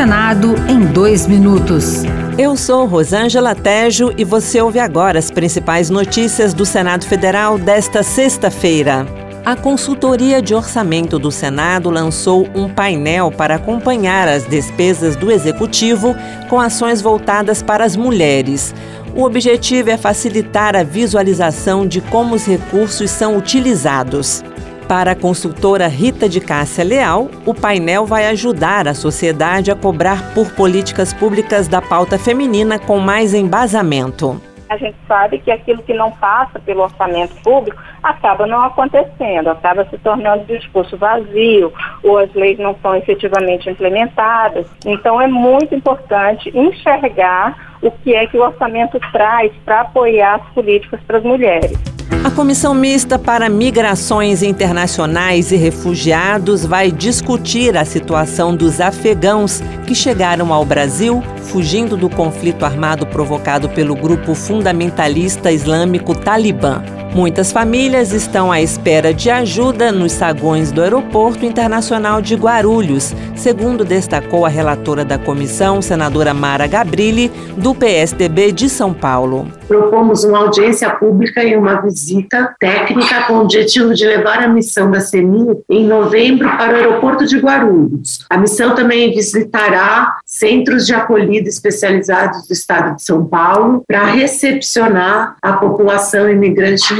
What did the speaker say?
Senado em dois minutos. Eu sou Rosângela Tejo e você ouve agora as principais notícias do Senado Federal desta sexta-feira. A Consultoria de Orçamento do Senado lançou um painel para acompanhar as despesas do Executivo com ações voltadas para as mulheres. O objetivo é facilitar a visualização de como os recursos são utilizados. Para a consultora Rita de Cássia Leal, o painel vai ajudar a sociedade a cobrar por políticas públicas da pauta feminina com mais embasamento. A gente sabe que aquilo que não passa pelo orçamento público acaba não acontecendo, acaba se tornando discurso vazio, ou as leis não são efetivamente implementadas. Então é muito importante enxergar o que é que o orçamento traz para apoiar as políticas para as mulheres. A Comissão Mista para Migrações Internacionais e Refugiados vai discutir a situação dos afegãos que chegaram ao Brasil fugindo do conflito armado provocado pelo grupo fundamentalista islâmico Talibã. Muitas famílias estão à espera de ajuda nos saguões do Aeroporto Internacional de Guarulhos, segundo destacou a relatora da comissão, senadora Mara Gabrilli, do PSDB de São Paulo. Propomos uma audiência pública e uma visita técnica com o objetivo de levar a missão da CEMI em novembro para o Aeroporto de Guarulhos. A missão também visitará centros de acolhida especializados do estado de São Paulo para recepcionar a população imigrante